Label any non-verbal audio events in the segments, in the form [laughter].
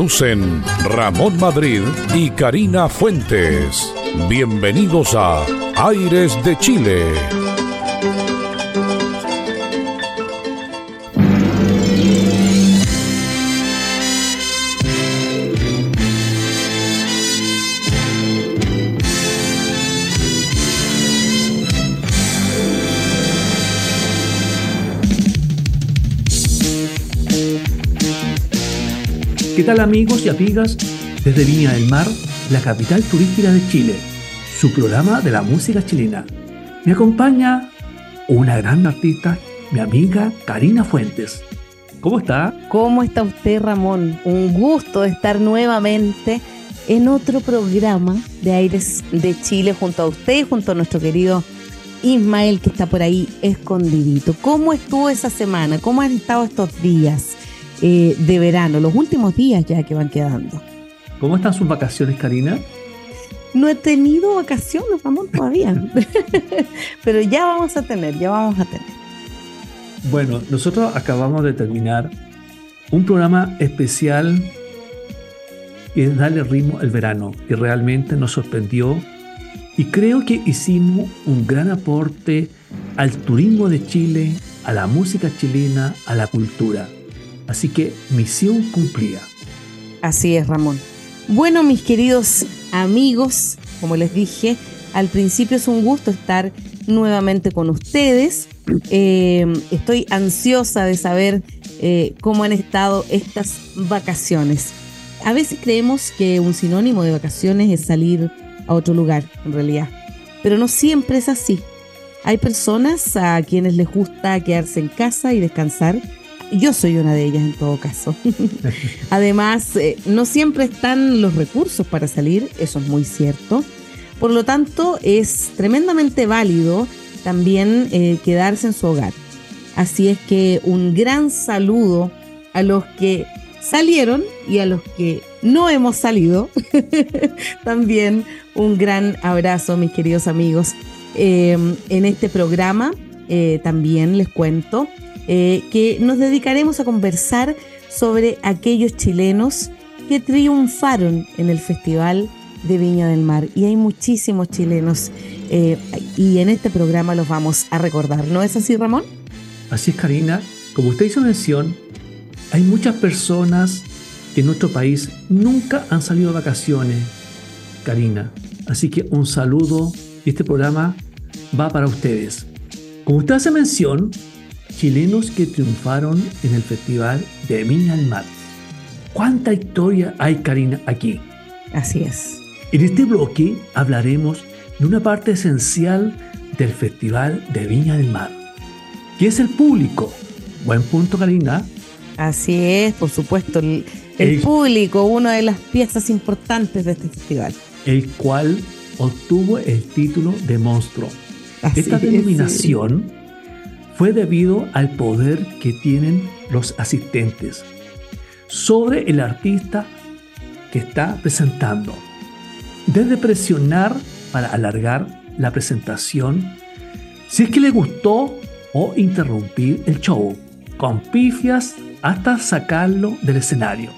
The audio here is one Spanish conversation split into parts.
Conducen Ramón Madrid y Karina Fuentes. Bienvenidos a Aires de Chile. ¿Qué tal amigos y amigas desde Viña del Mar, la capital turística de Chile? Su programa de la música chilena. Me acompaña una gran artista, mi amiga Karina Fuentes. ¿Cómo está? ¿Cómo está usted, Ramón? Un gusto estar nuevamente en otro programa de Aires de Chile junto a usted y junto a nuestro querido Ismael que está por ahí escondidito. ¿Cómo estuvo esa semana? ¿Cómo han estado estos días? Eh, de verano, los últimos días ya que van quedando. ¿Cómo están sus vacaciones, Karina? No he tenido vacaciones, Ramón, todavía. [laughs] Pero ya vamos a tener, ya vamos a tener. Bueno, nosotros acabamos de terminar un programa especial y es darle ritmo al verano, y realmente nos sorprendió. Y creo que hicimos un gran aporte al turismo de Chile, a la música chilena, a la cultura. Así que misión cumplida. Así es, Ramón. Bueno, mis queridos amigos, como les dije, al principio es un gusto estar nuevamente con ustedes. Eh, estoy ansiosa de saber eh, cómo han estado estas vacaciones. A veces creemos que un sinónimo de vacaciones es salir a otro lugar, en realidad. Pero no siempre es así. Hay personas a quienes les gusta quedarse en casa y descansar yo soy una de ellas en todo caso. [laughs] Además, eh, no siempre están los recursos para salir, eso es muy cierto. Por lo tanto, es tremendamente válido también eh, quedarse en su hogar. Así es que un gran saludo a los que salieron y a los que no hemos salido. [laughs] también un gran abrazo, mis queridos amigos. Eh, en este programa también les cuento eh, que nos dedicaremos a conversar sobre aquellos chilenos que triunfaron en el Festival de Viña del Mar. Y hay muchísimos chilenos eh, y en este programa los vamos a recordar. ¿No es así, Ramón? Así es, Karina. Como usted hizo mención, hay muchas personas que en nuestro país nunca han salido de vacaciones, Karina. Así que un saludo y este programa va para ustedes. Como usted hace mención, chilenos que triunfaron en el Festival de Viña del Mar. ¿Cuánta historia hay, Karina, aquí? Así es. En este bloque hablaremos de una parte esencial del Festival de Viña del Mar, que es el público. Buen punto, Karina. Así es, por supuesto, el, el, público, una de las piezas importantes de este festival. El cual obtuvo el título de monstruo. Esta denominación fue debido al poder que tienen los asistentes sobre el artista que está presentando. Desde presionar para alargar la presentación, si es que le gustó, o interrumpir el show, con pifias hasta sacarlo del escenario.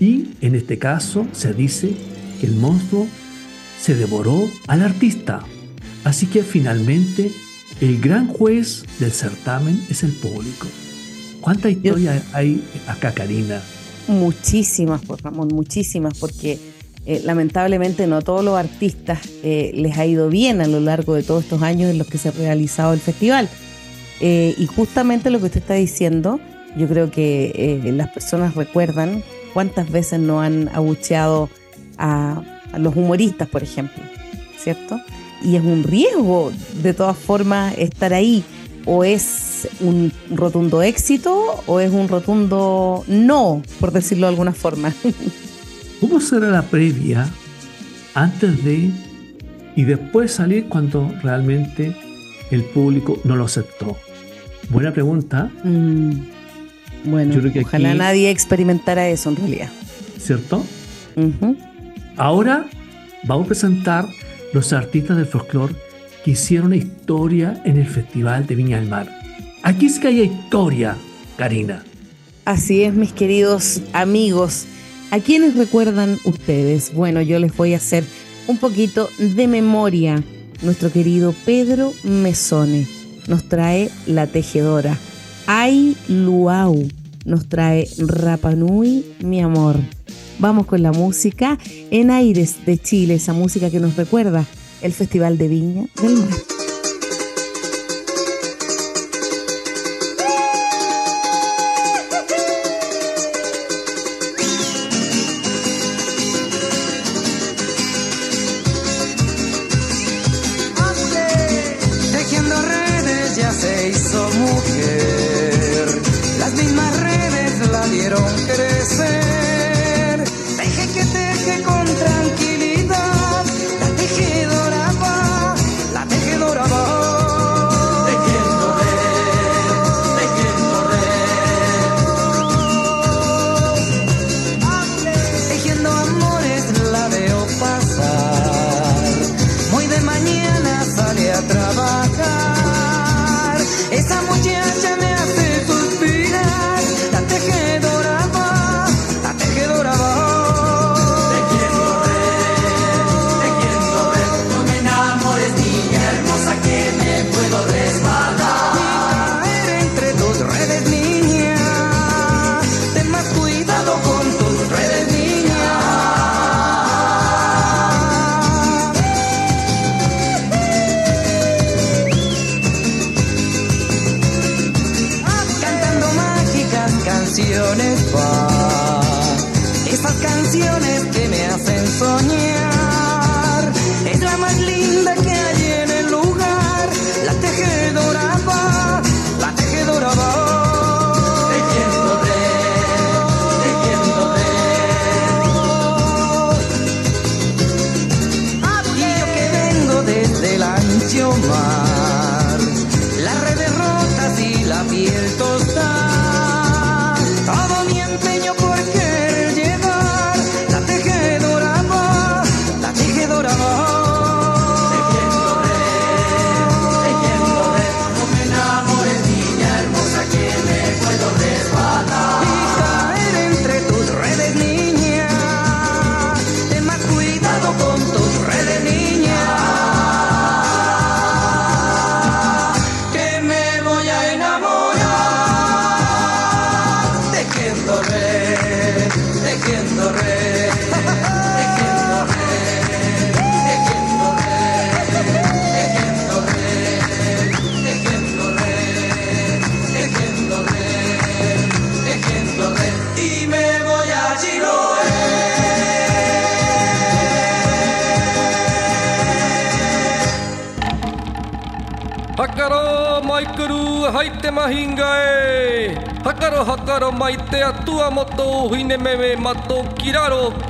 Y en este caso se dice que el monstruo se devoró al artista. Así que finalmente el gran juez del certamen es el público. ¿Cuánta historia hay acá, Karina? Muchísimas, por Ramón, muchísimas, porque eh, lamentablemente no a todos los artistas eh, les ha ido bien a lo largo de todos estos años en los que se ha realizado el festival. Eh, y justamente lo que usted está diciendo, yo creo que las personas recuerdan cuántas veces no han abucheado a, a los humoristas, por ejemplo, ¿cierto? Y es un riesgo de todas formas estar ahí. O es un rotundo éxito o es un rotundo no, por decirlo de alguna forma. [laughs] ¿Cómo será la previa antes de y después salir cuando realmente el público no lo aceptó? Buena pregunta. Mm, bueno, ojalá nadie experimentara eso en realidad. ¿Cierto? Ahora vamos a presentar los artistas del folclore que hicieron historia en el Festival de Viña del Mar. Aquí es que hay historia, Karina. Así es, mis queridos amigos. ¿A quiénes recuerdan ustedes? Bueno, yo les voy a hacer un poquito de memoria. Nuestro querido Pedro Mesone nos trae La Tejedora. Ay Luau nos trae Rapanui, mi amor. Vamos con la música en Aires de Chile, esa música que nos recuerda el Festival de Viña del Mar.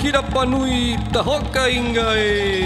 khi đập vào nui ta hốt cây người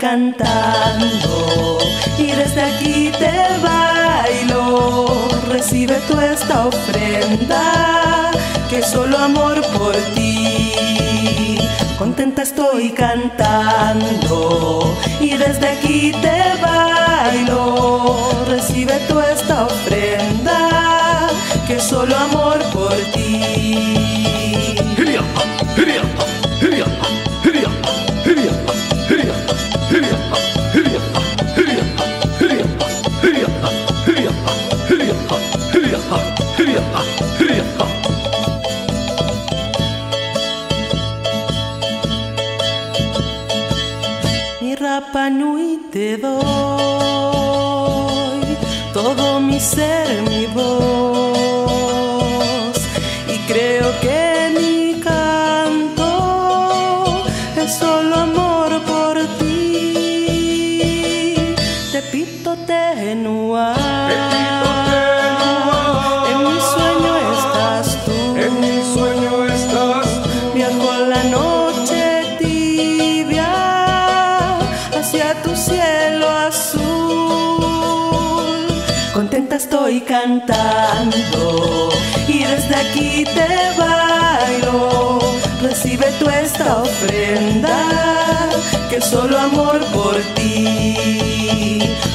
Cantando y desde aquí te bailo. Recibe tú esta ofrenda que solo amor por ti. Contenta estoy cantando y desde aquí te bailo. Recibe tú esta ofrenda que solo amor por ti. Tenua. Pepito tenua. En mi sueño estás tú. En mi sueño estás. Viajo la noche tibia hacia tu cielo azul. Contenta estoy cantando y desde aquí te bailo. Recibe tú esta ofrenda que es solo amor por ti.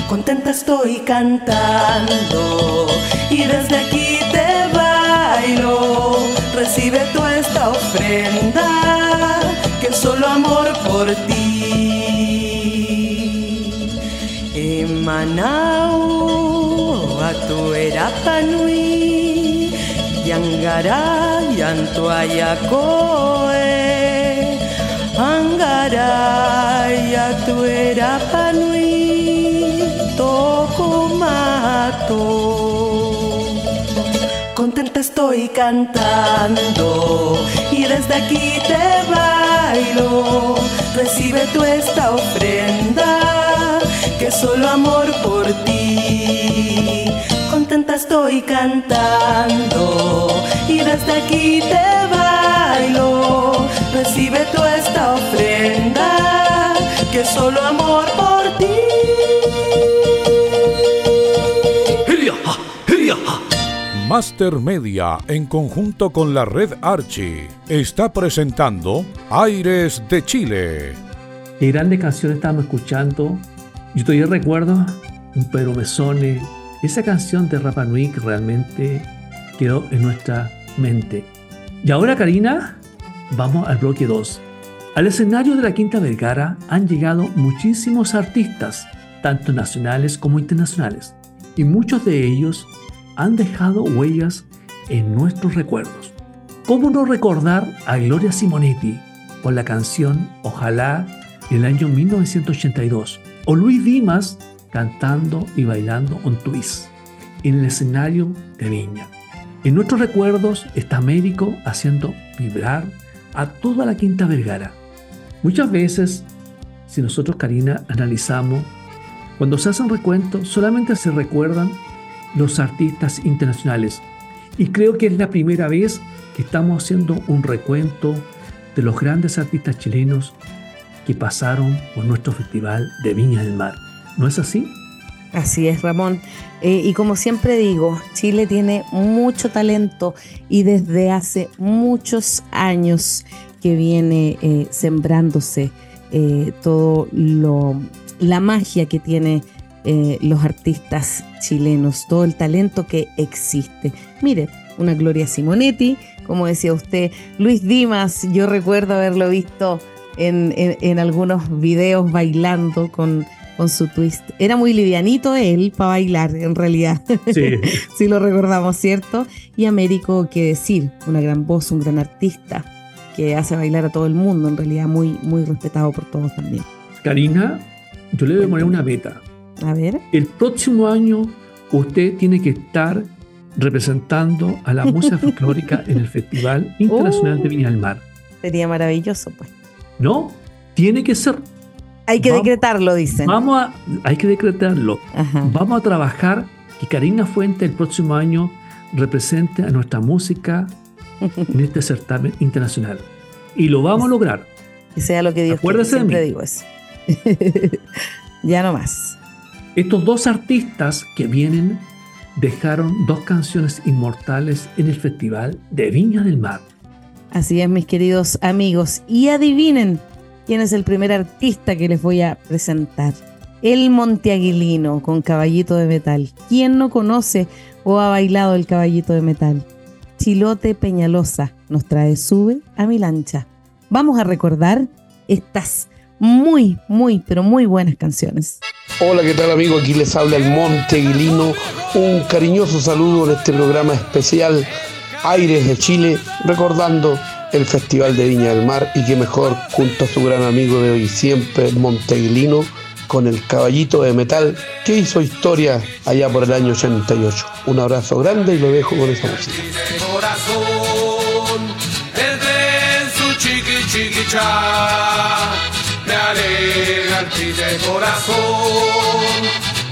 Contenta estoy cantando y desde aquí te bailo. Recibe tú esta ofrenda que es solo amor por ti. Emanau atu erapanui Yangara yantu ayakoe Angara yatu Contenta estoy cantando y desde aquí te bailo. Recibe tú esta ofrenda que solo amor por ti. Contenta estoy cantando y desde aquí te bailo. Recibe tú esta ofrenda que solo amor por ti. Master Media, en conjunto con la red Archie, está presentando Aires de Chile. Qué grande canción estábamos escuchando. Yo todavía recuerdo un Pedro Mesone, esa canción de Rapa Nui que realmente quedó en nuestra mente. Y ahora, Karina, vamos al bloque 2. Al escenario de la Quinta Vergara han llegado muchísimos artistas, tanto nacionales como internacionales, y muchos de ellos han dejado huellas en nuestros recuerdos. ¿Cómo no recordar a Gloria Simonetti con la canción Ojalá del año 1982? O Luis Dimas cantando y bailando un twist en el escenario de Viña. En nuestros recuerdos está Américo haciendo vibrar a toda la Quinta Vergara. Muchas veces, si nosotros, Karina, analizamos, cuando se hacen recuentos, solamente se recuerdan los artistas internacionales. Y creo que es la primera vez que estamos haciendo un recuento de los grandes artistas chilenos que pasaron por nuestro festival de Viña del Mar. ¿No es así? Así es, Ramón. Eh, y como siempre digo, Chile tiene mucho talento y desde hace muchos años que viene eh, sembrándose eh, todo lo, la magia que tiene eh, los artistas chilenos, todo el talento que existe. Mire, una Gloria Simonetti, como decía usted, Luis Dimas, yo recuerdo haberlo visto en, en- en algunos videos bailando con, con su twist. Era muy livianito él para bailar, en realidad. Sí. [laughs] si lo recordamos, ¿cierto? Y Américo, qué decir, una gran voz, un gran artista que hace bailar a todo el mundo, en realidad muy, muy respetado por todos también. Karina, yo le voy a poner una meta. A ver, El próximo año usted tiene que estar representando a la música [laughs] folclórica en el Festival Internacional de Viña del Mar. sería maravilloso, pues. No, tiene que ser. Hay que Vamos- decretarlo, dicen. Vamos a, hay que decretarlo. Ajá. Vamos a trabajar que Karina Fuente el próximo año represente a nuestra música [laughs] en este certamen internacional. Y lo vamos a lograr. Que sea lo que Dios de Siempre mí. digo eso. [laughs] ya no más. Estos dos artistas que vienen dejaron dos canciones inmortales en el Festival de Viña del Mar. Así es, mis queridos amigos. Y adivinen quién es el primer artista que les voy a presentar. El Monteaguilino con Caballito de Metal. ¿Quién no conoce o ha bailado el Caballito de Metal? Chilote Peñalosa nos trae Sube a mi lancha. Vamos a recordar estas muy, muy, pero muy buenas canciones. Hola, ¿qué tal amigo? Aquí les habla el Monteguilino. Un cariñoso saludo en este programa especial Aires de Chile, recordando el Festival de Viña del Mar y que mejor junto a su gran amigo de hoy siempre, el Monteguilino, con el caballito de metal que hizo historia allá por el año 88. Un abrazo grande y lo dejo con esa música. corazón, alegra el corazón.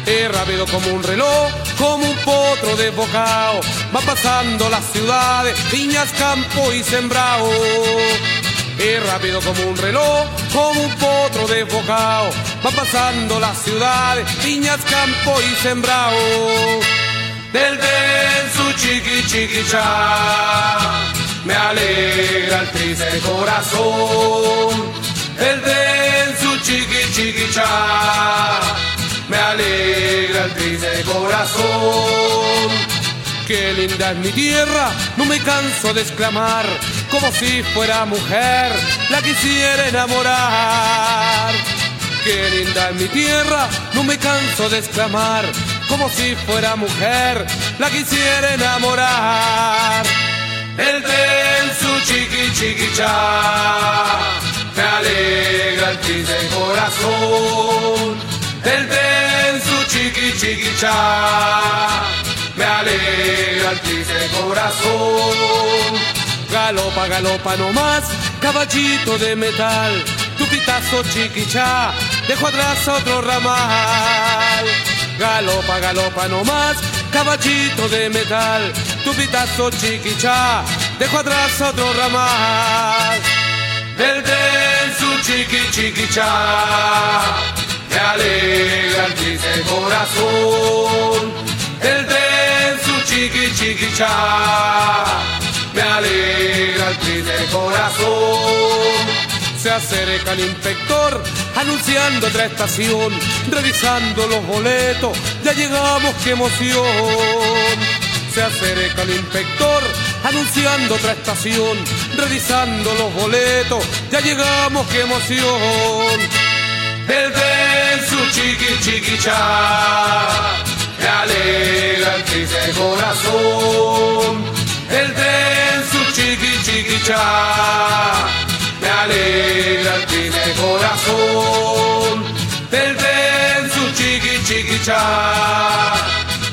Es rápido como un reloj, como un potro desbocado, va pasando las ciudades, viñas, campo y sembrado. Es rápido como un reloj, como un potro desbocado, va pasando las ciudades, viñas, campo y sembrado del su chiqui. Me alegra el triste corazón. El tren su chiqui chiqui cha. Me alegra el triste corazón. Qué linda es mi tierra, no me canso de exclamar, como si fuera mujer, la quisiera enamorar. Qué linda es mi tierra, no me canso de exclamar, como si fuera mujer, la quisiera enamorar. El tren su chiqui chiqui cha, me alegra el triste corazón. El tren su chiqui chiqui cha, me alegra el triste corazón. Galopa, galopa nomás, caballito de metal, tu pitazo chiquichá, dejo atrás otro ramal. Galopa, galopa nomás, caballito de metal, tu pitazo chiquichá, dejo atrás otro ramal. Del tren chiqui chiquichá, me alegra el triste corazón. El tren su chiqui chiquichá, me alegra el triste corazón. Se acerca el inspector anunciando otra estación, revisando los boletos, ya llegamos, qué emoción. Se acerca el inspector anunciando otra estación, revisando los boletos, ya llegamos, qué emoción. Del tren su chiqui chiqui cha, me alegra el triste corazón. El tren su chiqui chiqui cha, me alegra el triste corazón. Del tren su chiqui chiqui cha,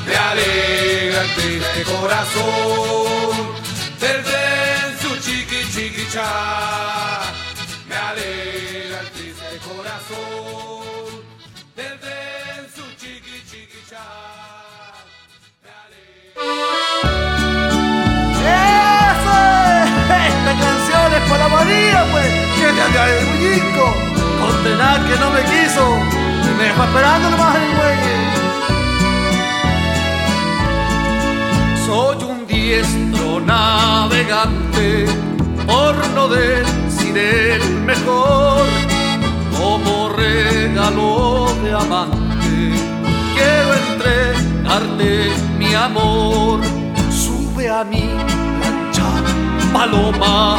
me alegra el triste corazón. Tren su chiqui chiqui cha, me alegra el triste corazón. Tren su chiqui chiqui cha, me alegra. Esta canción es para María, pues. Que le haga el muñeco. Condenar que no me quiso. Me dejó esperando nomás el güey. Soy un diestro navegante, por no decir el mejor, como regalo de amante. Quiero entregarte mi amor, sube a mi lancha, paloma,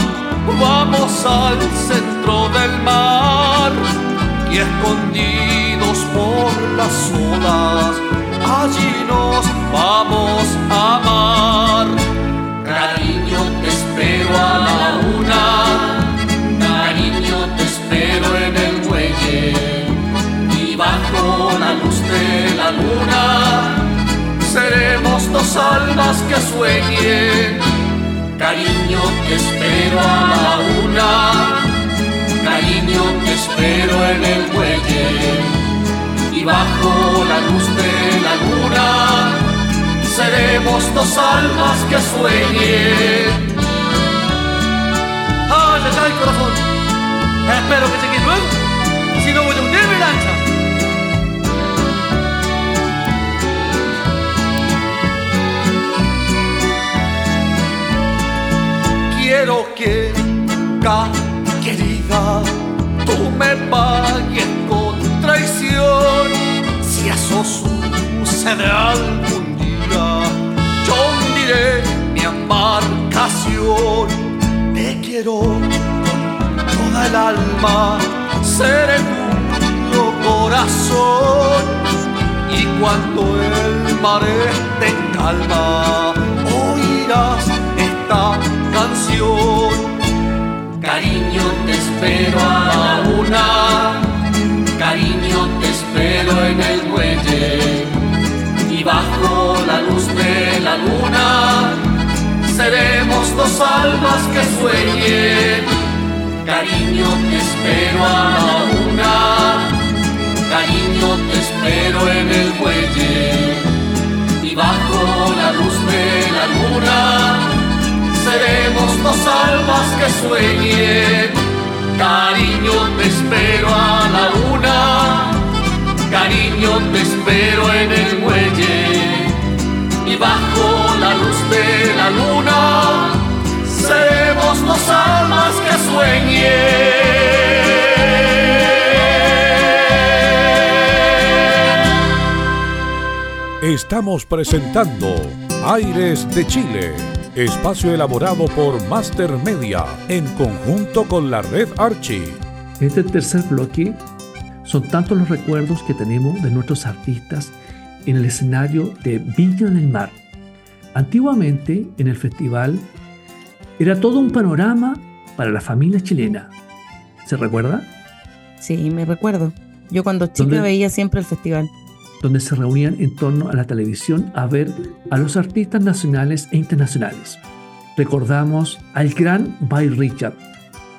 vamos al centro del mar y escondidos por las olas, allí nos vamos a amar. De la luna seremos dos almas que sueñen. Cariño, te espero a la una, cariño, en el muelle y bajo la luz de la luna seremos dos almas que sueñen. ¡Ah, ya el corazón! Espero que llegue luego, si no voy a hundirme Quiero que, querida, tú me pagues con traición. Si eso sucede algún día, yo hundiré mi embarcación. Te quiero con toda el alma, seré tuyo corazón. Y cuando el mar esté calma, Cariño, te espero a la una. Cariño, te espero en el muelle. Y bajo la luz de la luna seremos dos almas que sueñen. Cariño, te espero a la una. Cariño, te espero en el muelle. Y bajo la luz de la luna seremos dos almas que sueñen. Cariño, te espero a la una. Cariño, te espero en el muelle. Y bajo la luz de la luna, seremos dos almas que sueñen. Estamos presentando Aires de Chile espacio elaborado por Master Media en conjunto con la red Archie. Este tercer bloque son tantos los recuerdos que tenemos de nuestros artistas en el escenario de Viña del Mar. Antiguamente, en el festival, era todo un panorama para la familia chilena. ¿Se recuerda? Sí, me recuerdo. Yo cuando chica veía siempre el festival donde se reunían en torno a la televisión a ver a los artistas nacionales e internacionales. Recordamos al gran Bay Richard,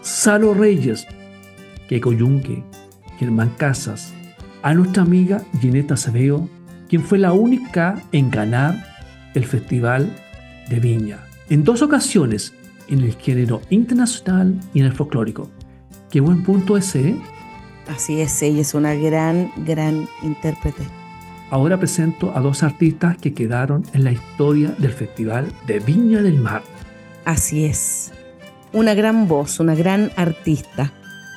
Salo Reyes, Keiko Yunque, Germán Casas, a nuestra amiga Gineta Acevedo, quien fue la única en ganar el Festival de Viña. En dos ocasiones, en el género internacional y en el folclórico. Qué buen punto ese, ¿eh? Así es, ella es una gran, gran intérprete. Ahora presento a dos artistas que quedaron en la historia del Festival de Viña del Mar. Así es. Una gran voz, una gran artista.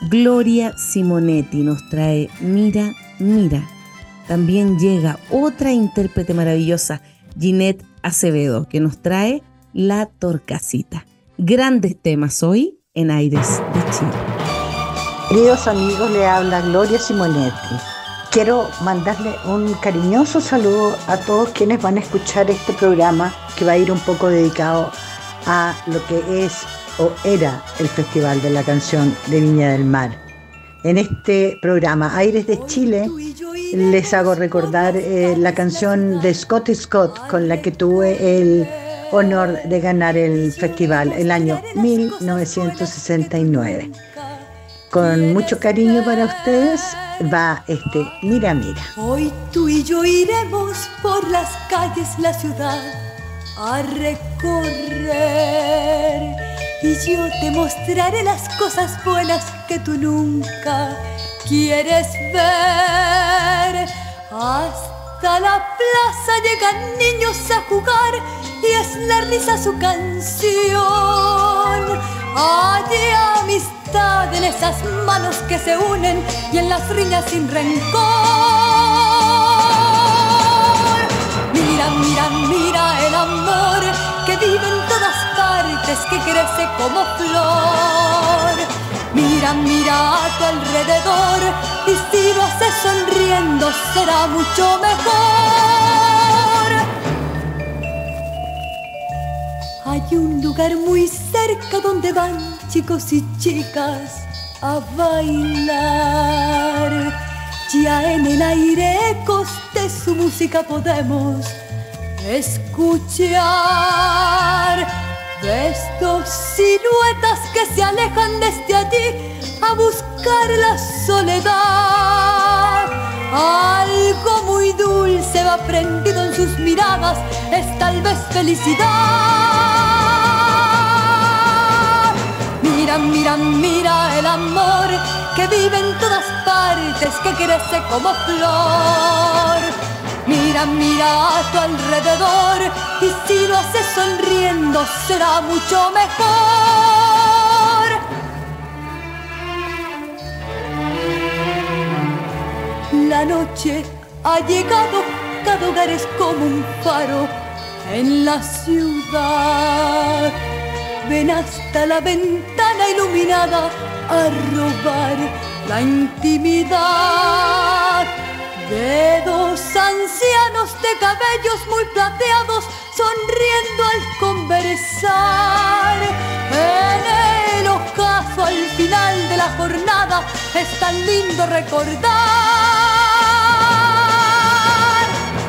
Gloria Simonetti nos trae Mira, Mira. También llega otra intérprete maravillosa, Ginette Acevedo, que nos trae La Torcasita. Grandes temas hoy en Aires de Chile. Queridos amigos, le habla Gloria Simonetti. Quiero mandarle un cariñoso saludo a todos quienes van a escuchar este programa que va a ir un poco dedicado a lo que es o era el Festival de la Canción de Viña del Mar. En este programa Aires de Chile les hago recordar eh, la canción de Scott Scott con la que tuve el honor de ganar el festival el año 1969. Con mucho cariño para ustedes va este Mira, mira. Hoy tú y yo iremos por las calles la ciudad a recorrer y yo te mostraré las cosas buenas que tú nunca quieres ver. Hasta la plaza llegan niños a jugar y es la risa su canción. Hay amistad en esas manos que se unen y en las riñas sin rencor. Mira, mira, mira el amor que vive en todas partes, que crece como flor. Mira, mira a tu alrededor y si lo haces sonriendo será mucho mejor. Hay un lugar muy cerca donde van chicos y chicas a bailar. Ya en el aire ecos de su música podemos escuchar. Ves dos siluetas que se alejan desde allí a buscar la soledad. Algo muy dulce va prendido en sus miradas, es tal vez felicidad. Mira, mira, mira el amor que vive en todas partes, que crece como flor. Mira, mira a tu alrededor y si lo haces sonriendo será mucho mejor. La noche ha llegado, cada hogar es como un faro en la ciudad. Ven hasta la ventana iluminada a robar la intimidad de dos ancianos de cabellos muy plateados sonriendo al conversar. En el ocaso al final de la jornada es tan lindo recordar.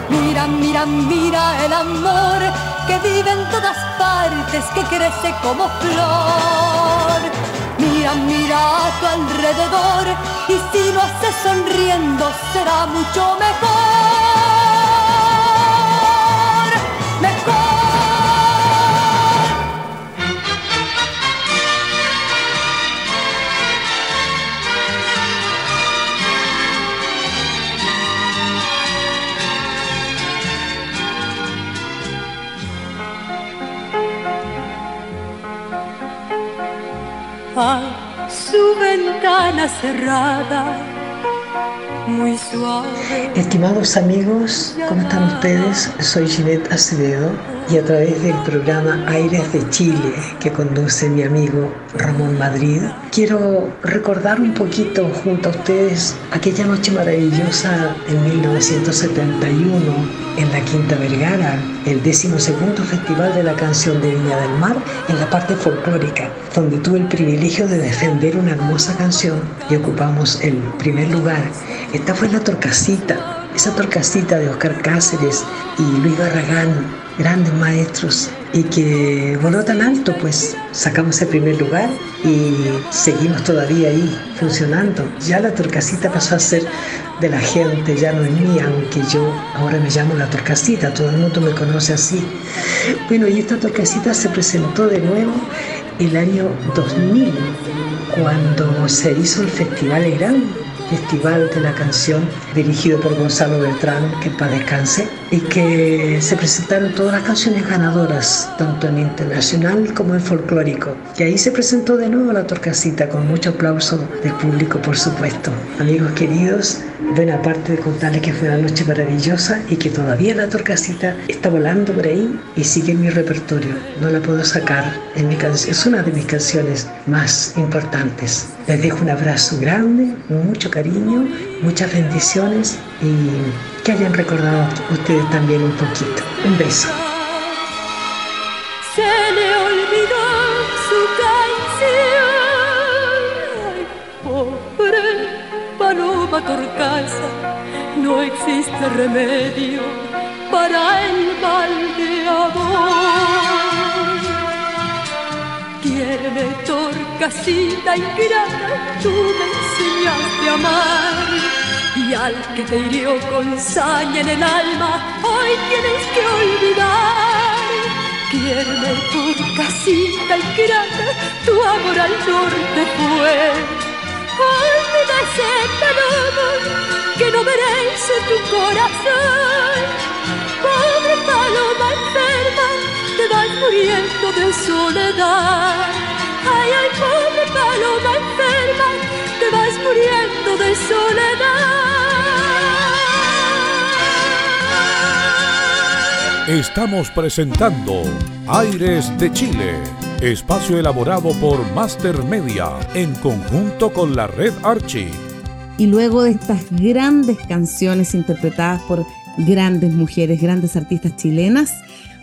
Mira, mira, mira el amor que vive en todas partes, que crece como flor. Mira a tu alrededor y si lo haces sonriendo será mucho mejor. Mejor. Estimados amigos, ¿cómo están ustedes? Soy Ginette Acevedo y a través del programa Aires de Chile que conduce mi amigo Ramón Madrid, quiero recordar un poquito junto a ustedes aquella noche maravillosa en 1971 en la Quinta Vergara, el decimosegundo Festival de la Canción de Viña del Mar en la parte folclórica, donde tuve el privilegio de defender una hermosa canción y ocupamos el primer lugar. Esta fue la Torcasita, esa Torcasita de Oscar Cáceres y Luis Barragán, grandes maestros, y que voló tan alto, pues sacamos el primer lugar y seguimos todavía ahí funcionando. Ya la Torcasita pasó a ser de la gente, ya no es mía, aunque yo ahora me llamo la Torcasita, todo el mundo me conoce así. Bueno, y esta Torcasita se presentó de nuevo el año 2000, cuando se hizo el Festival Gran Festival de la Canción dirigido por Gonzalo Beltrán, que para descanse, y que se presentaron todas las canciones ganadoras, tanto en internacional como en folclórico. Y ahí se presentó de nuevo la Torcasita, con mucho aplauso del público, por supuesto. Amigos queridos, ven aparte de contarles que fue una noche maravillosa y que todavía la Torcasita está volando por ahí y sigue en mi repertorio. No la puedo sacar en mi es una de mis canciones más importantes. Les dejo un abrazo grande, mucho cariño, muchas bendiciones y que hayan recordado ustedes también un poquito. Un beso. Se le olvidó su canción. Ay, pobre paloma torcasa, no existe remedio para el mal de amor. Quiéreme, torcasita ingrata, tú me enseñaste a amar. Y al que te hirió con saña en el alma, hoy tienes que olvidar. Quiéreme, torcasita ingrata, tu amor al norte fue. Olvida ese palomo que no merece tu corazón. Pobre paloma enferma, te vas muriendo de soledad. Ay, ay, pobre paloma enferma, te vas muriendo de soledad. Estamos presentando Aires de Chile, espacio elaborado por Master Media en conjunto con la red Archie. Y luego de estas grandes canciones interpretadas por grandes mujeres, grandes artistas chilenas,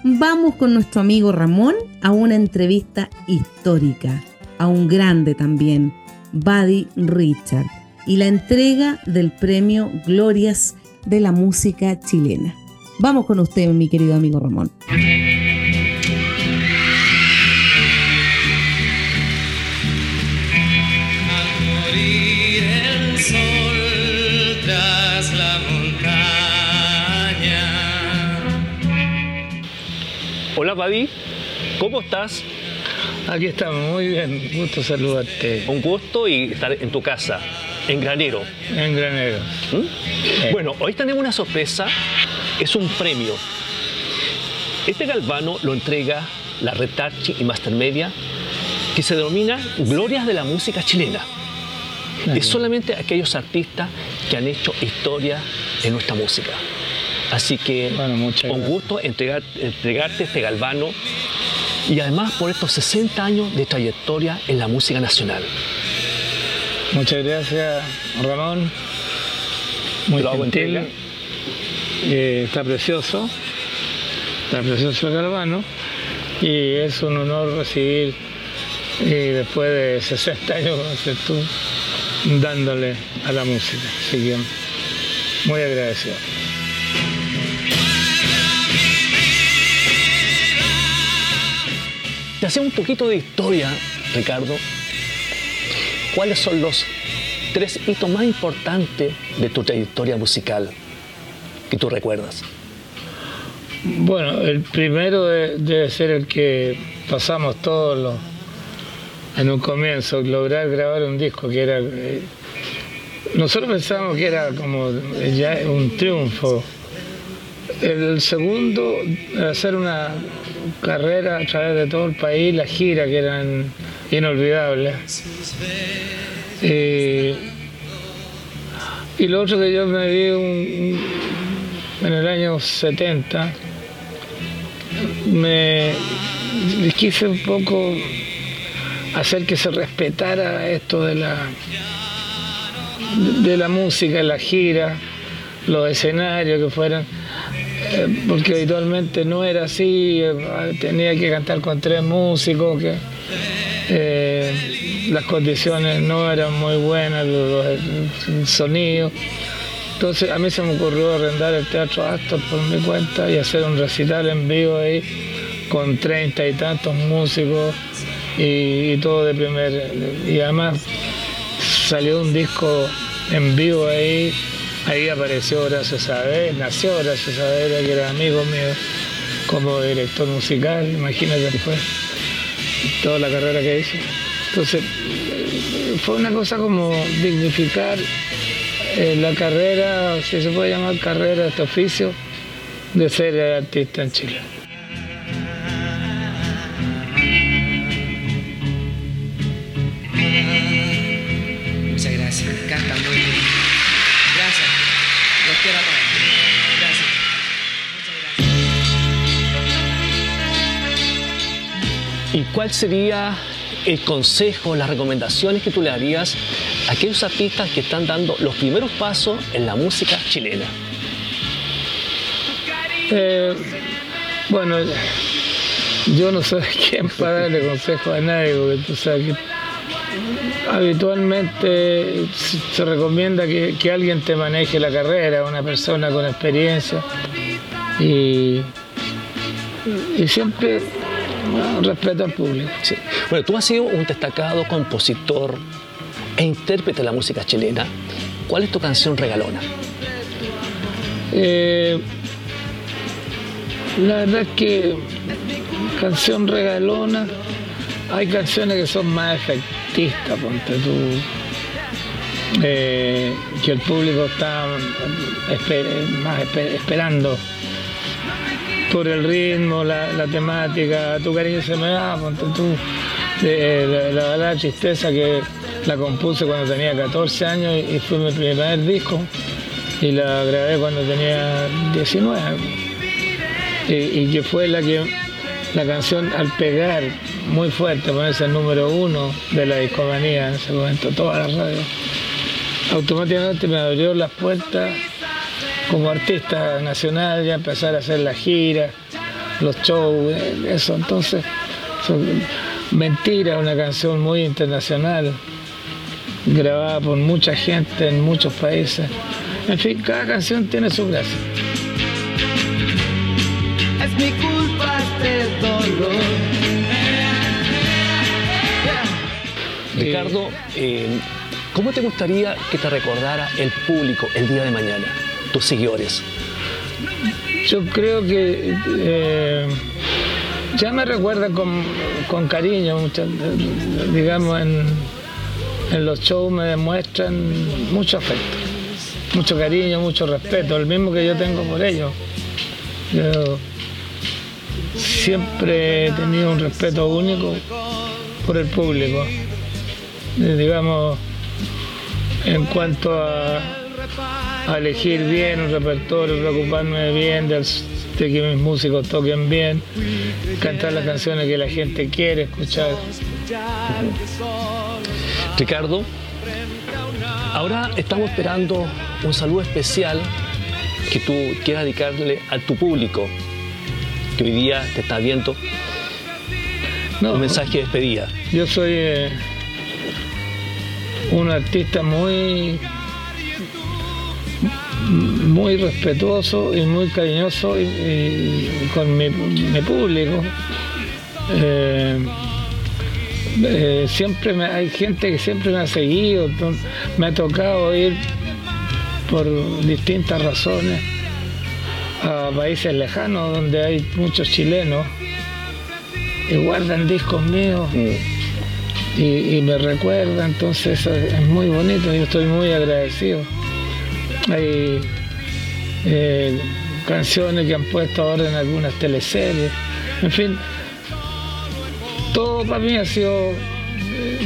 vamos con nuestro amigo Ramón a una entrevista histórica, a un grande también, Buddy Richard, y la entrega del premio Glorias de la Música Chilena. Vamos con usted, mi querido amigo Ramón. Hola, Paddy. ¿Cómo estás? Aquí estamos, muy bien. Gusto saludarte. Un gusto y estar en tu casa, en Granero. En Granero. ¿Mm? Bueno, hoy tenemos una sorpresa. Es un premio. Este galvano lo entrega la Red Tarchi y Mastermedia, que se denomina Glorias de la Música Chilena. Es solamente aquellos artistas que han hecho historia en nuestra música. Así que un gusto entregar, entregarte este galvano y además por estos 60 años de trayectoria en la música nacional. Muchas gracias, Ramón. Muy Lo gentil. Eh, está precioso, está precioso el galvano y es un honor recibir y después de 60 años tú dándole a la música. Así que muy agradecido. Te hacemos un poquito de historia, Ricardo. ¿Cuáles son los tres hitos más importantes de tu trayectoria musical que tú recuerdas? Bueno, el primero de- debe ser el que pasamos todos los, en un comienzo, lograr grabar un disco que era... eh, nosotros pensábamos que era como ya un triunfo. El segundo, hacer una carrera a través de todo el país, la gira que eran inolvidables. Eh, y lo otro que yo me vi un- en el año 70, me quise un poco hacer que se respetara esto de la de la música, la gira, los escenarios que fueran, porque habitualmente no era así, eh, tenía que cantar con tres músicos, que eh, las condiciones no eran muy buenas, los- los- el sonido. Entonces a mí se me ocurrió arrendar el Teatro Astor por mi cuenta y hacer un recital en vivo ahí con treinta y tantos músicos y todo de primer. Y además salió un disco en vivo ahí, ahí apareció Horacio Saavedra, nació Horacio Saavedra, que era amigo mío como director musical, imagínate después toda la carrera que hizo. Entonces fue una cosa como dignificar eh, la carrera, si se puede llamar carrera, este oficio, de ser artista en Chile. ¿Y cuál sería el consejo, las recomendaciones que tú le darías a aquellos artistas que están dando los primeros pasos en la música chilena? Eh, bueno, yo no soy [laughs] quien para darle consejo a nadie, porque tú sabes que habitualmente se se recomienda que, que alguien te maneje la carrera, una persona con experiencia, y, y siempre respeto al público. Sí. Bueno, tú has sido un destacado compositor e intérprete de la música chilena. ¿Cuál es tu canción regalona? Eh, la verdad es que canción regalona, hay canciones que son más efectistas, ponte tú, eh, que el público está esper- más esper- esperando por el ritmo, la, la temática, tu cariño se me da, ponte tú, de- la, la balada Tristeza que la compuse cuando tenía 14 años y, y fue mi primer disco y la grabé cuando tenía 19 y, y que fue la que la canción al pegar muy fuerte, ponerse el número uno de la discomanía en ese momento, toda la radio, automáticamente me abrió las puertas como artista nacional, ya empezar a hacer la gira, los shows, eso, entonces, son- Mentira, una canción muy internacional, grabada por mucha gente en muchos países. En fin, cada canción tiene su gracia. Es mi culpa este dolor. Ricardo, eh, ¿cómo te gustaría que te recordara el público el día de mañana, tus seguidores? Yo creo que eh, ya me recuerda con, con cariño, muchas- digamos, en, en los shows me demuestran mucho afecto, mucho cariño, mucho respeto, el mismo que yo tengo por ellos. Siempre he tenido un respeto único por el público, digamos, en cuanto a, a elegir bien un repertorio, preocuparme bien de que mis músicos toquen bien, cantar las canciones que la gente quiere escuchar. Ricardo, ahora estamos esperando un saludo especial que tú quieras dedicarle a tu público que hoy día te está viendo. un mensaje de despedida. Yo soy eh, un artista muy muy respetuoso y muy cariñoso y- y con mi, mi público. Eh, eh, siempre me- hay gente que siempre me ha seguido, me ha tocado ir por distintas razones a países lejanos donde hay muchos chilenos y guardan discos míos y, y me recuerdan, entonces eso es muy bonito, yo estoy muy agradecido. Hay eh, canciones que han puesto ahora en algunas teleseries, en fin, todo para mí ha sido eh,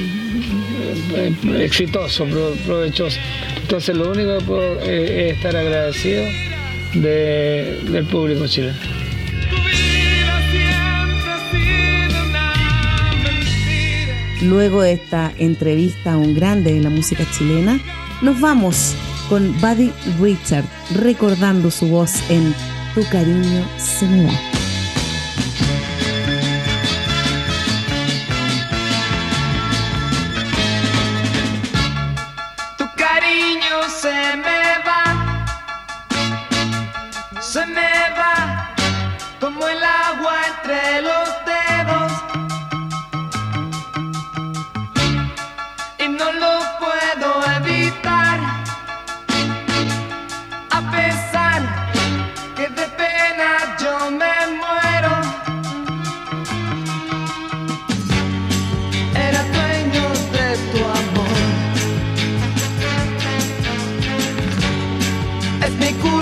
eh, exitoso, pro- provechoso. Entonces lo único que puedo es estar agradecido de- del público chileno. Luego de esta entrevista a un grande de la música chilena, nos vamos con Buddy Richard recordando su voz en Tu cariño se me va.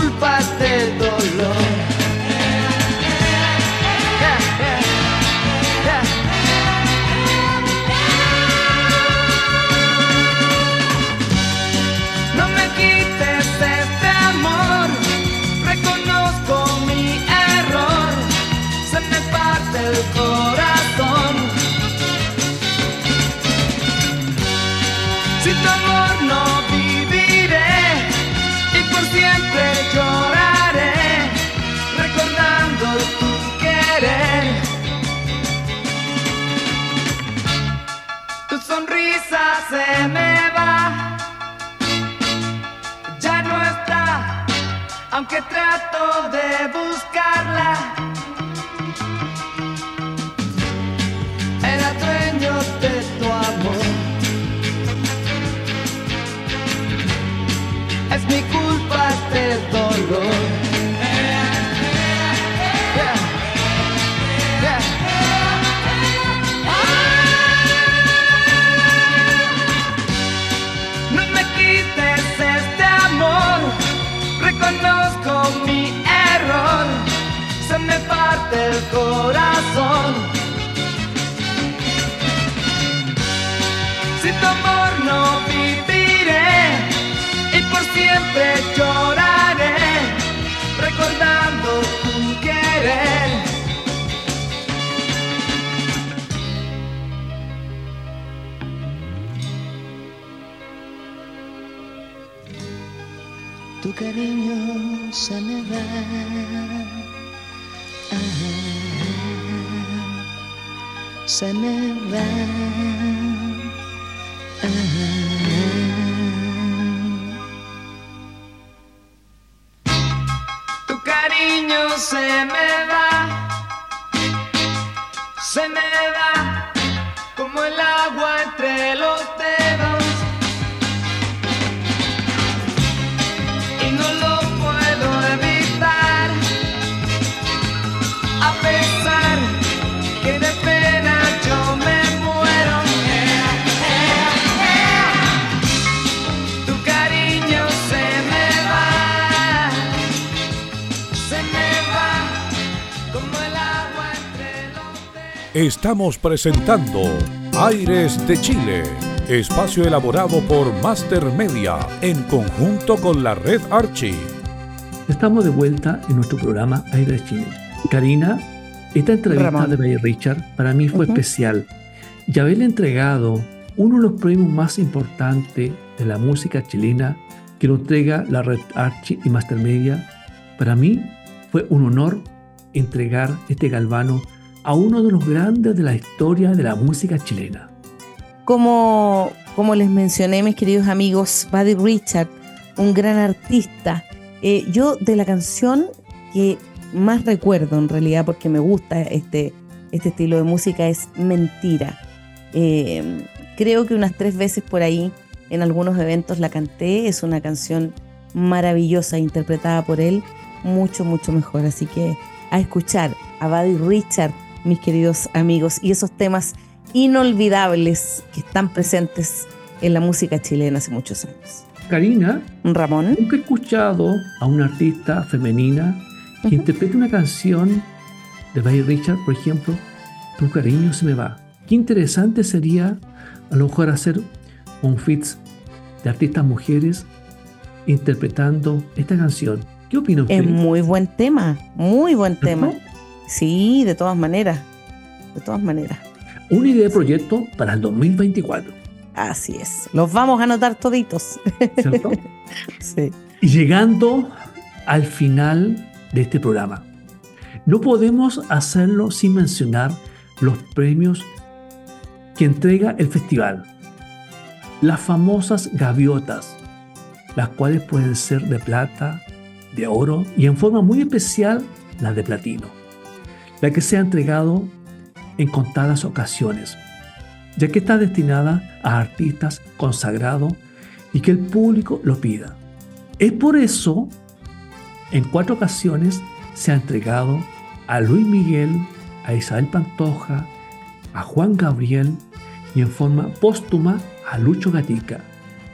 Mi culpa este dolor. Va. Ah. Tu cariño se me estamos presentando Aires de Chile, espacio elaborado por Master Media en conjunto con la red Archie. Estamos de vuelta en nuestro programa Aires de Chile. Karina, esta entrevista Ramón. de Bay Richard para mí fue especial. Y haberle entregado uno de los premios más importantes de la música chilena que lo entrega la red Archie y Master Media, para mí fue un honor entregar este galvano a uno de los grandes de la historia de la música chilena. Como, como les mencioné, mis queridos amigos, Buddy Richard, un gran artista. Eh, yo de la canción que más recuerdo en realidad, porque me gusta este, este estilo de música, es Mentira. Eh, creo que unas tres veces por ahí en algunos eventos la canté. Es una canción maravillosa, interpretada por él, mucho, mucho mejor. Así que a escuchar a Buddy Richard, mis queridos amigos, y esos temas inolvidables que están presentes en la música chilena hace muchos años. Karina, Ramón, nunca he escuchado a una artista femenina que interprete una canción de Buddy Richard, por ejemplo, Tu cariño se me va. Qué interesante sería a lo mejor hacer un fit de artistas mujeres interpretando esta canción. ¿Qué opina usted? es muy buen tema, muy buen tema. Sí, de todas maneras, de todas maneras. Una idea de proyecto para el 2024, Así es. Los vamos a anotar toditos. ¿cierto? [laughs] Sí. Y llegando al final de este programa, no podemos hacerlo sin mencionar los premios que entrega el festival. Las famosas gaviotas, las cuales pueden ser de plata, de oro y en forma muy especial las de platino, la que se ha entregado en contadas ocasiones, ya que está destinada a artistas consagrados y que el público lo pida. Es por eso, en cuatro ocasiones se ha entregado a Luis Miguel, a Isabel Pantoja, a Juan Gabriel y en forma póstuma a Lucho Gatica.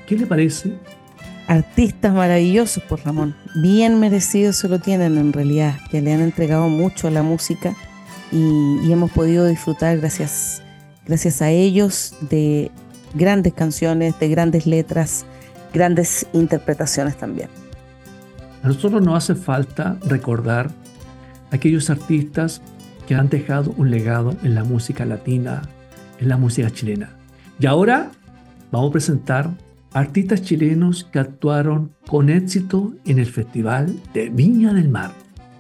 ¿Qué le parece? Artistas maravillosos, por Ramón. Bien merecidos se lo tienen en realidad, que le han entregado mucho a la música y, hemos podido disfrutar gracias, gracias a ellos de grandes canciones, de grandes letras, grandes interpretaciones también. A nosotros nos hace falta recordar aquellos artistas que han dejado un legado en la música latina, en la música chilena. Y ahora vamos a presentar artistas chilenos que actuaron con éxito en el Festival de Viña del Mar.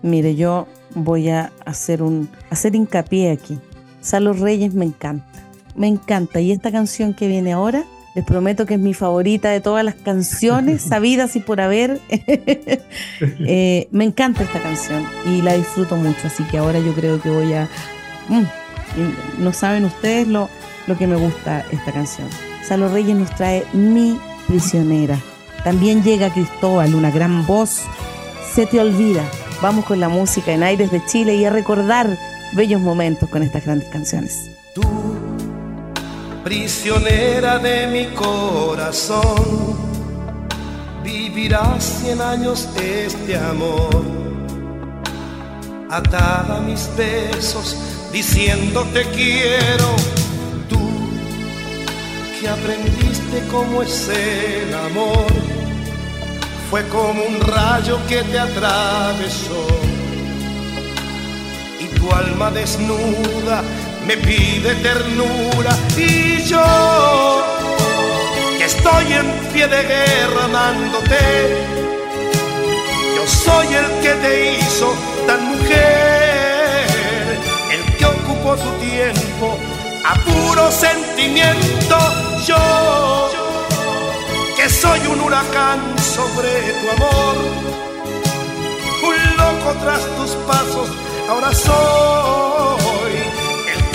Mire, yo voy a hacer un hacer hincapié aquí. Salo Reyes me encanta, me encanta. Y esta canción que viene ahora, les prometo que es mi favorita de todas las canciones [laughs] sabidas y por haber. [laughs] Eh, me encanta esta canción y la disfruto mucho, así que ahora yo creo que voy a... Mm, no saben ustedes lo, lo que me gusta esta canción. Salo Reyes nos trae Mi prisionera. También llega Cristóbal, una gran voz. Se te olvida. Vamos con la música en Aires de Chile y a recordar bellos momentos con estas grandes canciones. prisionera de mi corazón, vivirás cien años este amor, atada mis besos, diciendo te quiero, tú aprendiste cómo es el amor, fue como un rayo que te atravesó, y tu alma desnuda me pide ternura. Y yo que estoy en pie de guerra amándote yo soy el que te hizo tan mujer el que ocupó tu tiempo a puro sentimiento yo que soy un huracán sobre tu amor un loco tras tus pasos ahora soy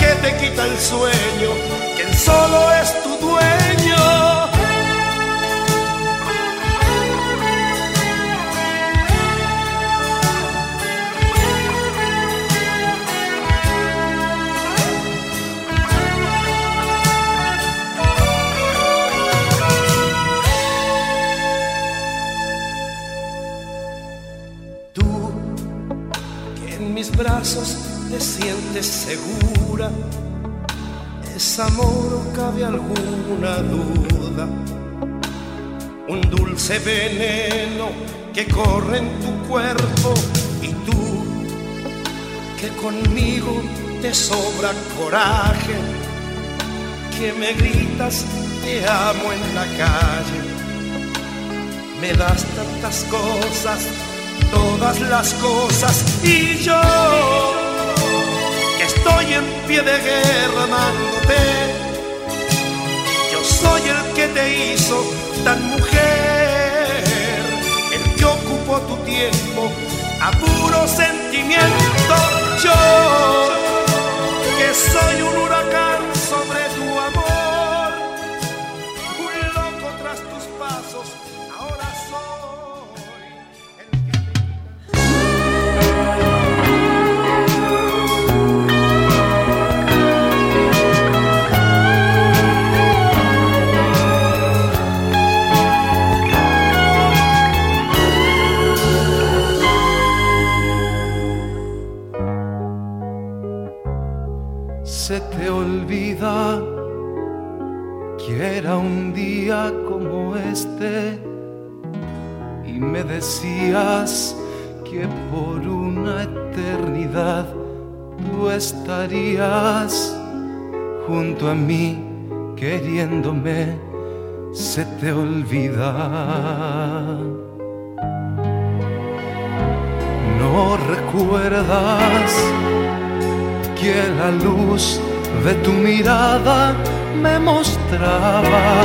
que te quita el sueño, quien solo es tu dueño. Mis brazos te sientes segura, es amor o cabe alguna duda. Un dulce veneno que corre en tu cuerpo y tú que conmigo te sobra coraje, que me gritas te amo en la calle, me das tantas cosas, todas las cosas y yo que estoy en pie de guerra amándote, yo soy el que te hizo tan mujer, el que ocupó tu tiempo a puro sentimiento, yo que soy un huracán un día como este y me decías que por una eternidad tú estarías junto a mí queriéndome. Se te olvida. No recuerdas que la luz de tu mirada me mostraba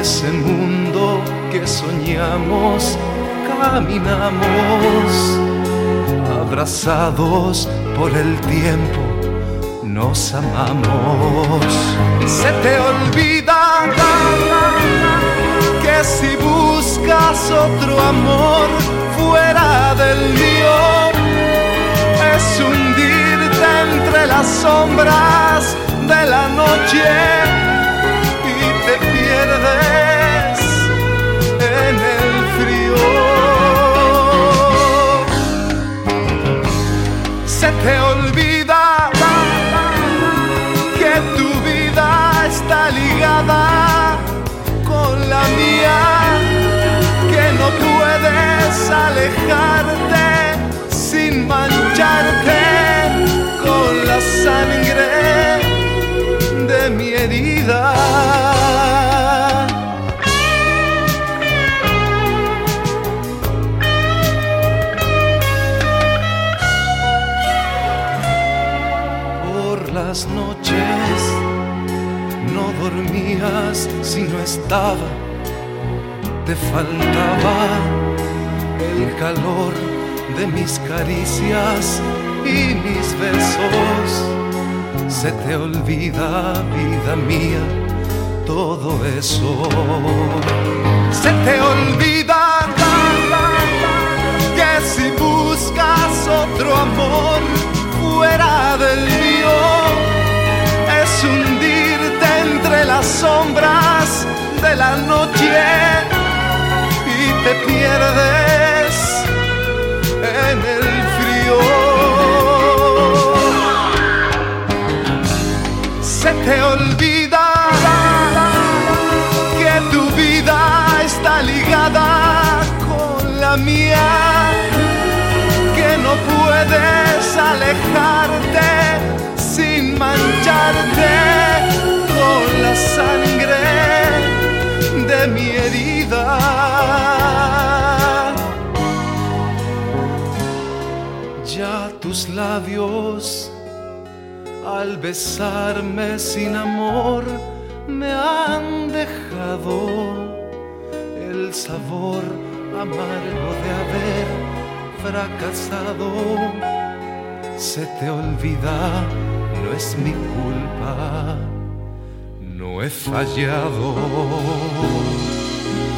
ese mundo que soñamos, caminamos, abrazados por el tiempo, nos amamos. Se te olvida que si buscas otro amor fuera del mío, es hundirte entre las sombras de la noche y te pierdes en el frío. Se te olvida que tu vida está ligada con la mía, que no puedes alejarte sin mancharte con la sangre Por las noches no dormías si no estaba, te faltaba el calor de mis caricias y mis besos. Se te olvida, vida mía, todo eso. Se te olvida que si buscas otro amor fuera del mío, es hundirte entre las sombras de la noche y te pierdes en el frío. Te olvida que tu vida está ligada con la mía, que no puedes alejarte sin mancharte con la sangre de mi herida. Ya tus labios al besarme sin amor me han dejado el sabor amargo de haber fracasado. Se te olvida, no es mi culpa, no he fallado.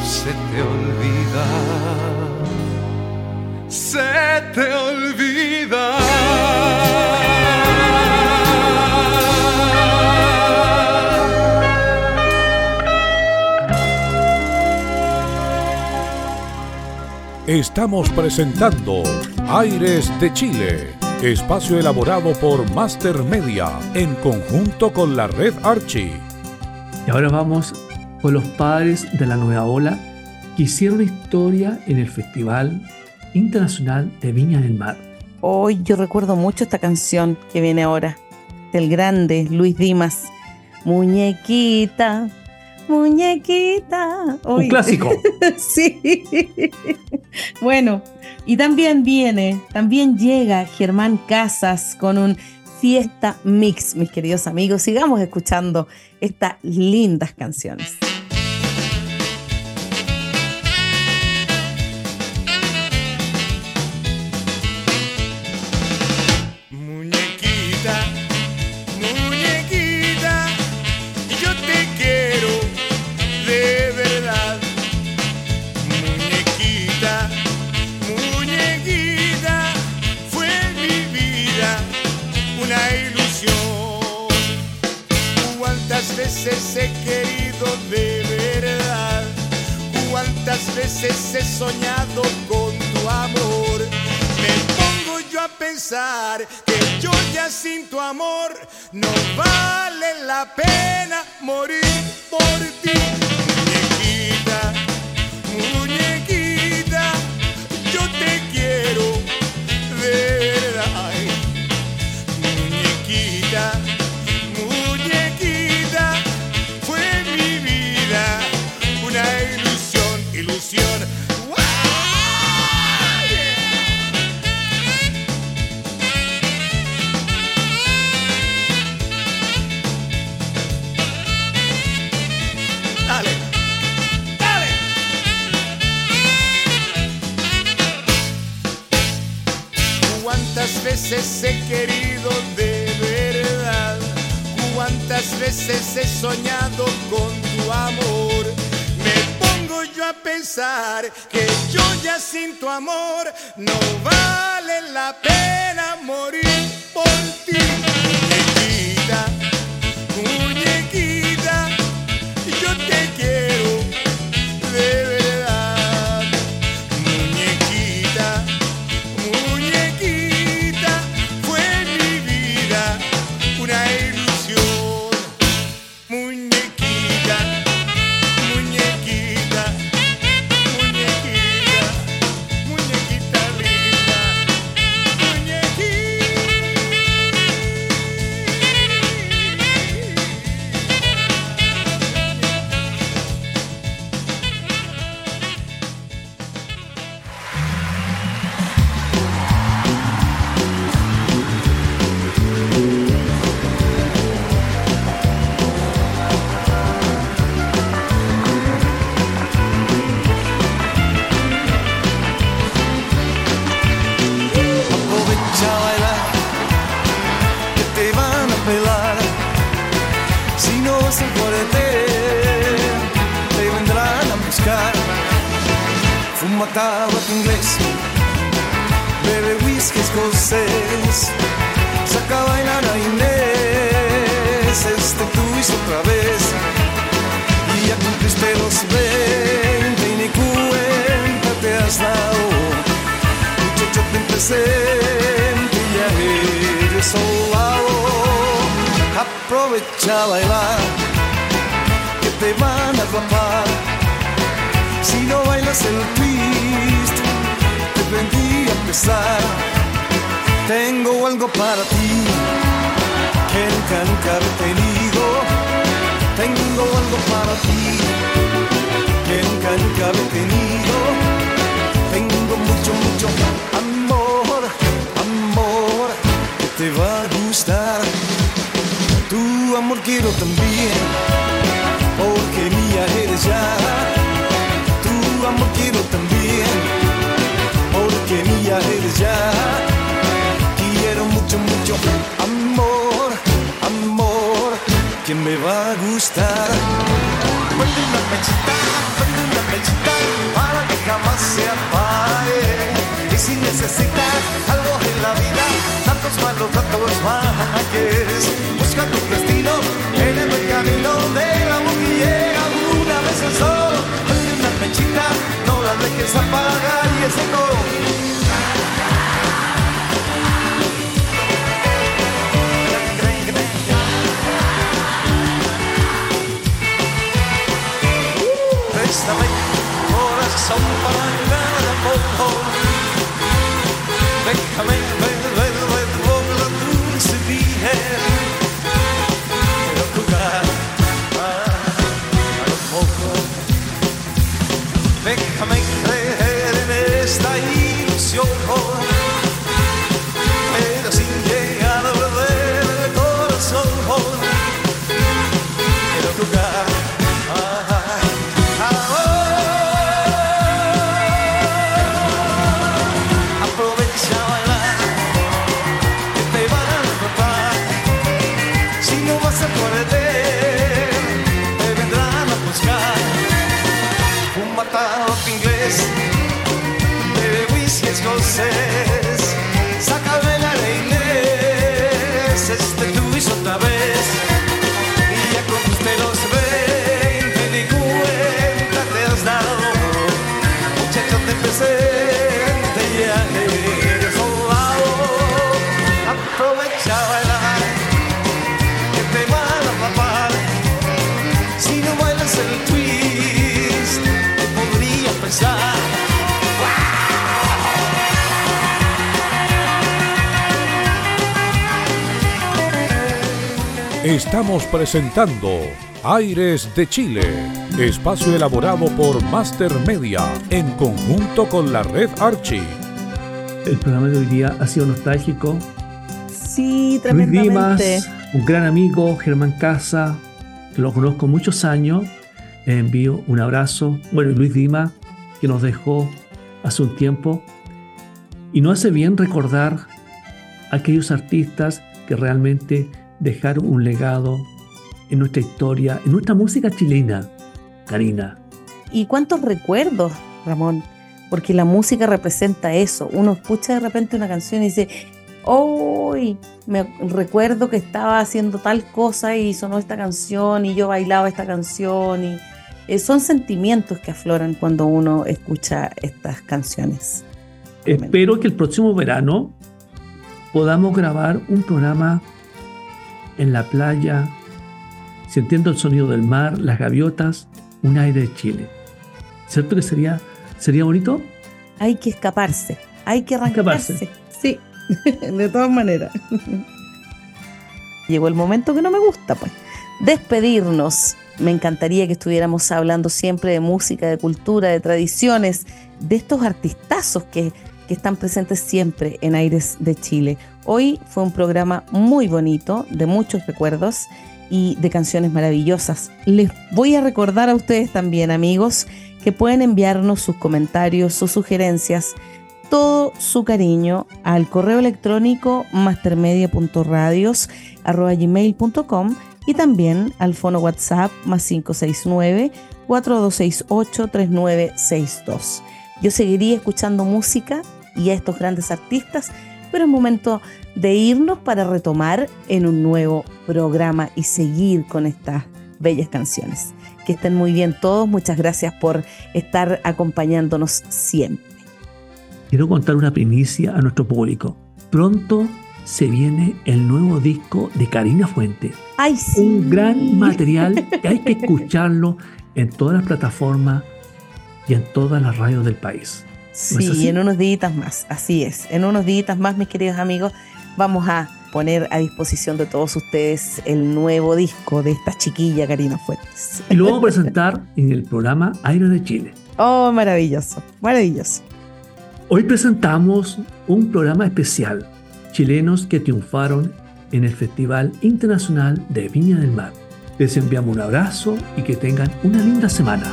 Se te olvida, se te olvida. Estamos presentando Aires de Chile. espacio elaborado por Master Media en conjunto con la red Archie. Y ahora vamos con los padres de la nueva ola que hicieron historia en el Festival Internacional de Viña del Mar. Hoy yo recuerdo mucho esta canción que viene ahora, del grande Luis Dimas. Muñequita, muñequita. Un clásico. [laughs] sí. bueno, y también viene, también llega Germán Casas con un fiesta mix, mis queridos amigos. Sigamos escuchando estas lindas canciones. Ya. Quiero mucho, mucho amor, amor que me va a gustar. Prende una mechita, prende una mechita para que jamás se apague. Y si necesitas algo en la vida, tantos malos ratos bajes, busca tu destino en el camino del amor que llega una vez el sol. Prende una mechita, no la dejes apagar y ese coro. mig Våra sommar är värda på Väcka mig Hey. Estamos presentando Aires de Chile, espacio elaborado por Master Media en conjunto con la red Archie. El programa de hoy día ha sido nostálgico. Sí, Luis Dimas, tremendamente. un gran amigo, Germán Casa, que lo conozco muchos años. Les envío un abrazo. Bueno, Luis Dimas, que nos dejó hace un tiempo. Y no hace bien recordar a aquellos artistas que realmente dejaron un legado en nuestra historia, en nuestra música chilena, Karina. ¿Y cuántos recuerdos, Ramón? Porque la música representa eso. Uno escucha de repente una canción y dice, hoy me recuerdo que estaba haciendo tal cosa y sonó esta canción y yo bailaba esta canción. Y eh, son sentimientos que afloran cuando uno escucha estas canciones. Espero que el próximo verano podamos grabar un programa en la playa, sintiendo el sonido del mar, las gaviotas, un aire de Chile. ¿Cierto que sería, sería bonito? Hay que escaparse, hay que arrancarse. Sí, [laughs] de todas maneras. Llegó el momento que no me gusta, pues. Despedirnos. Me encantaría que estuviéramos hablando siempre de música, de cultura, de tradiciones, de estos artistazos que, que están presentes siempre en Aires de Chile. Hoy fue un programa muy bonito, de muchos recuerdos y de canciones maravillosas. Les voy a recordar a ustedes también, amigos, que pueden enviarnos sus comentarios, sus sugerencias, todo su cariño al correo electrónico mastermedia.radios.gmail.com y también al fono WhatsApp más 569 4268 3962. Yo seguiría escuchando música y a estos grandes artistas, pero es momento de irnos para retomar en un nuevo programa y seguir con estas bellas canciones. Que estén muy bien todos, muchas gracias por estar acompañándonos siempre. Quiero contar una primicia a nuestro público. Pronto se viene el nuevo disco de Karina Fuente. ¡Ay, sí! Un gran material que hay que escucharlo en todas las plataformas y en todas las radios del país. ¿No es Sí, en unos días más, así es. En unos días más, mis queridos amigos, vamos a poner a disposición de todos ustedes el nuevo disco de esta chiquilla Karina Fuentes. Y lo vamos a presentar en el programa Aire de Chile. Oh, maravilloso, maravilloso. Hoy presentamos un programa especial, chilenos que triunfaron en el Festival Internacional de Viña del Mar. Les enviamos un abrazo y que tengan una linda semana.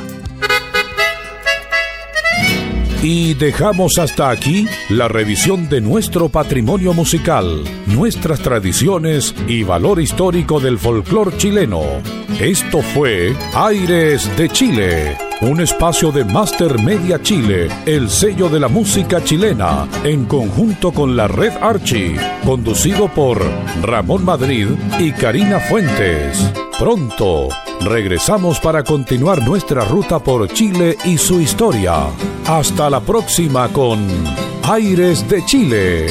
Y dejamos hasta aquí la revisión de nuestro patrimonio musical, nuestras tradiciones y valor histórico del folclor chileno. Esto fue Aires de Chile, un espacio de Master Media Chile, el sello de la música chilena, en conjunto con la Red Archie, conducido por Ramón Madrid y Karina Fuentes. Pronto regresamos para continuar nuestra ruta por Chile y su historia. Hasta la próxima con Aires de Chile.